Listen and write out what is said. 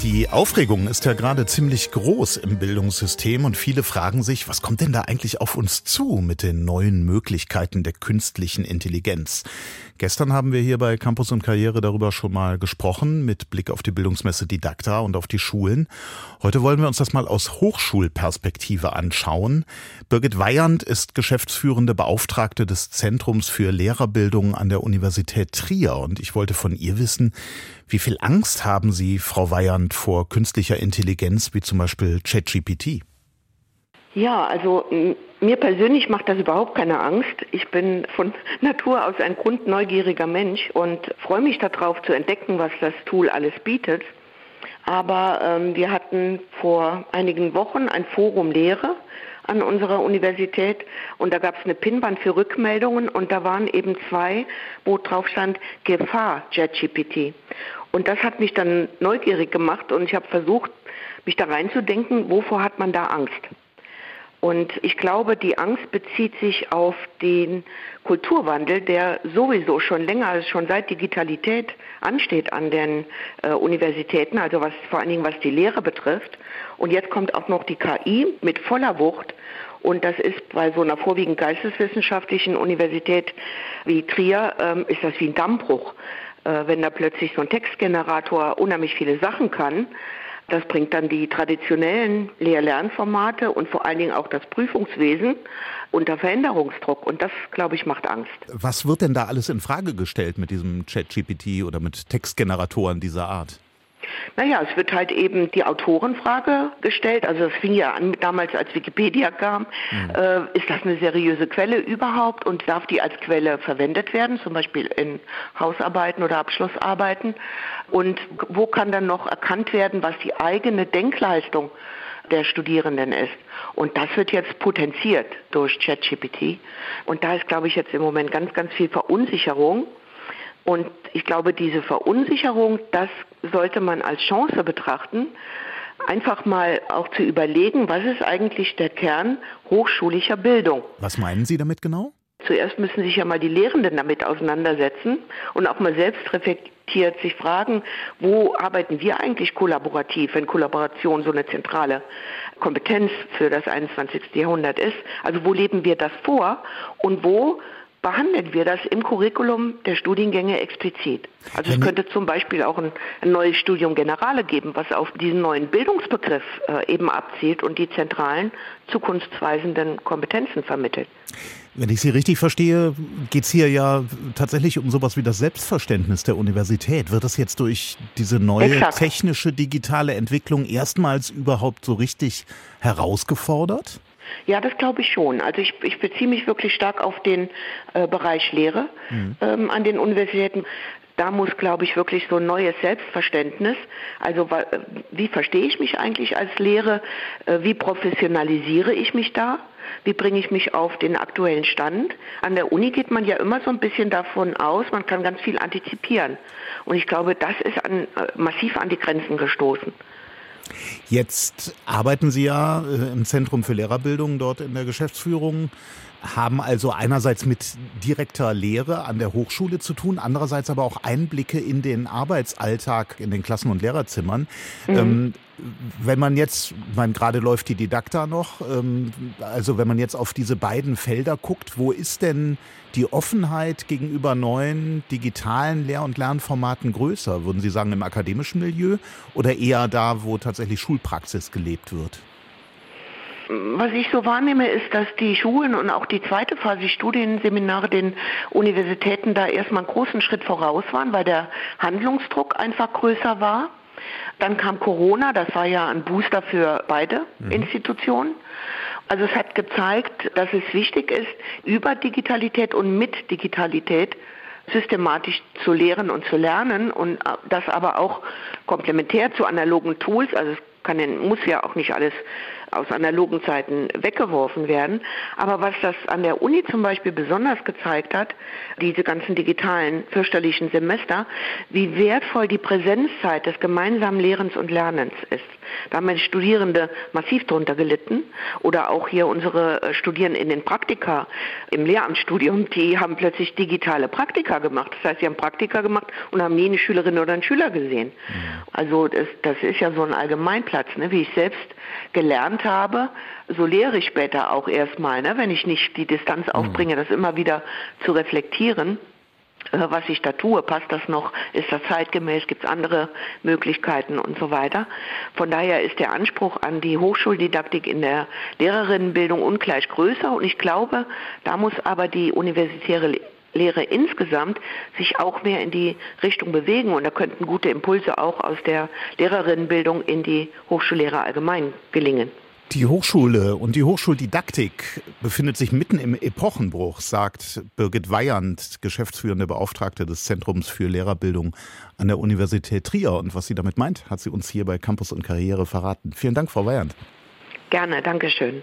Die Aufregung ist ja gerade ziemlich groß im Bildungssystem und viele fragen sich, was kommt denn da eigentlich auf uns zu mit den neuen Möglichkeiten der künstlichen Intelligenz? Gestern haben wir hier bei Campus und Karriere darüber schon mal gesprochen, mit Blick auf die Bildungsmesse Didakta und auf die Schulen. Heute wollen wir uns das mal aus Hochschulperspektive anschauen. Birgit Weyand ist geschäftsführende Beauftragte des Zentrums für Lehrerbildung an der Universität Trier und ich wollte von ihr wissen, wie viel Angst haben Sie, Frau Weyand, vor künstlicher Intelligenz wie zum Beispiel ChatGPT? Ja, also mir persönlich macht das überhaupt keine Angst. Ich bin von Natur aus ein grundneugieriger Mensch und freue mich darauf zu entdecken, was das Tool alles bietet. Aber ähm, wir hatten vor einigen Wochen ein Forum Lehre an unserer Universität und da gab es eine Pinwand für Rückmeldungen und da waren eben zwei, wo drauf stand Gefahr JetGPT. Und das hat mich dann neugierig gemacht und ich habe versucht, mich da reinzudenken, wovor hat man da Angst? Und ich glaube, die Angst bezieht sich auf den Kulturwandel, der sowieso schon länger, also schon seit Digitalität ansteht an den äh, Universitäten, also was vor allen Dingen was die Lehre betrifft. Und jetzt kommt auch noch die KI mit voller Wucht. Und das ist bei so einer vorwiegend geisteswissenschaftlichen Universität wie Trier, ähm, ist das wie ein Dammbruch äh, wenn da plötzlich so ein Textgenerator unheimlich viele Sachen kann. Das bringt dann die traditionellen Lehr-Lernformate und vor allen Dingen auch das Prüfungswesen unter Veränderungsdruck. Und das, glaube ich, macht Angst. Was wird denn da alles in Frage gestellt mit diesem Chat-GPT oder mit Textgeneratoren dieser Art? Naja, es wird halt eben die Autorenfrage gestellt. Also es fing ja an damals, als Wikipedia kam. Mhm. Äh, ist das eine seriöse Quelle überhaupt und darf die als Quelle verwendet werden, zum Beispiel in Hausarbeiten oder Abschlussarbeiten? Und wo kann dann noch erkannt werden, was die eigene Denkleistung der Studierenden ist. Und das wird jetzt potenziert durch ChatGPT. Und da ist, glaube ich, jetzt im Moment ganz, ganz viel Verunsicherung. Und ich glaube, diese Verunsicherung, das sollte man als Chance betrachten, einfach mal auch zu überlegen, was ist eigentlich der Kern hochschulischer Bildung. Was meinen Sie damit genau? Zuerst müssen sich ja mal die Lehrenden damit auseinandersetzen und auch mal selbst reflektiert sich fragen, wo arbeiten wir eigentlich kollaborativ, wenn Kollaboration so eine zentrale Kompetenz für das 21. Jahrhundert ist. Also wo leben wir das vor und wo behandeln wir das im Curriculum der Studiengänge explizit. Also es könnte zum Beispiel auch ein, ein, neues Studium Generale geben, was auf diesen neuen Bildungsbegriff äh, eben abzielt und die zentralen zukunftsweisenden Kompetenzen vermittelt. Wenn ich Sie richtig verstehe, geht es hier ja tatsächlich um sowas wie das Selbstverständnis der Universität. Wird das jetzt durch diese neue Exakt. technische digitale Entwicklung erstmals überhaupt so richtig herausgefordert? Ja, das glaube ich schon. Also ich, ich beziehe mich wirklich stark auf den äh, Bereich Lehre mhm. ähm, an den Universitäten. Da muss, glaube ich, wirklich so ein neues Selbstverständnis, also wie verstehe ich mich eigentlich als Lehre, äh, wie professionalisiere ich mich da, wie bringe ich mich auf den aktuellen Stand. An der Uni geht man ja immer so ein bisschen davon aus, man kann ganz viel antizipieren. Und ich glaube, das ist an, äh, massiv an die Grenzen gestoßen. Jetzt arbeiten Sie ja äh, im Zentrum für Lehrerbildung dort in der Geschäftsführung, haben also einerseits mit direkter Lehre an der Hochschule zu tun, andererseits aber auch Einblicke in den Arbeitsalltag in den Klassen- und Lehrerzimmern. Mhm. Ähm, wenn man jetzt, man gerade läuft die Didakta noch, ähm, also wenn man jetzt auf diese beiden Felder guckt, wo ist denn die Offenheit gegenüber neuen digitalen Lehr- und Lernformaten größer? Würden Sie sagen im akademischen Milieu oder eher da, wo tatsächlich Schulpraxis gelebt wird? Was ich so wahrnehme, ist, dass die Schulen und auch die zweite Phase, die Studienseminare den Universitäten da erstmal einen großen Schritt voraus waren, weil der Handlungsdruck einfach größer war. Dann kam Corona, das war ja ein Booster für beide mhm. Institutionen. Also es hat gezeigt, dass es wichtig ist, über Digitalität und mit Digitalität systematisch zu lehren und zu lernen und das aber auch komplementär zu analogen Tools, also es kann, muss ja auch nicht alles aus analogen Zeiten weggeworfen werden. Aber was das an der Uni zum Beispiel besonders gezeigt hat, diese ganzen digitalen fürchterlichen Semester, wie wertvoll die Präsenzzeit des gemeinsamen Lehrens und Lernens ist. Da haben die Studierende massiv drunter gelitten. Oder auch hier unsere äh, Studierenden in den Praktika im Lehramtsstudium, die haben plötzlich digitale Praktika gemacht. Das heißt, sie haben Praktika gemacht und haben nie eine Schülerin oder einen Schüler gesehen. Also das, das ist ja so ein Allgemeinplatz, ne? wie ich selbst gelernt habe, so lehre ich später auch erstmal, ne? wenn ich nicht die Distanz mhm. aufbringe, das immer wieder zu reflektieren was ich da tue, passt das noch, ist das zeitgemäß, gibt es andere Möglichkeiten und so weiter. Von daher ist der Anspruch an die Hochschuldidaktik in der Lehrerinnenbildung ungleich größer. Und ich glaube, da muss aber die universitäre Lehre insgesamt sich auch mehr in die Richtung bewegen. Und da könnten gute Impulse auch aus der Lehrerinnenbildung in die Hochschullehrer allgemein gelingen. Die Hochschule und die Hochschuldidaktik befindet sich mitten im Epochenbruch, sagt Birgit Weyand, geschäftsführende Beauftragte des Zentrums für Lehrerbildung an der Universität Trier. Und was sie damit meint, hat sie uns hier bei Campus und Karriere verraten. Vielen Dank, Frau Weyand. Gerne, Dankeschön.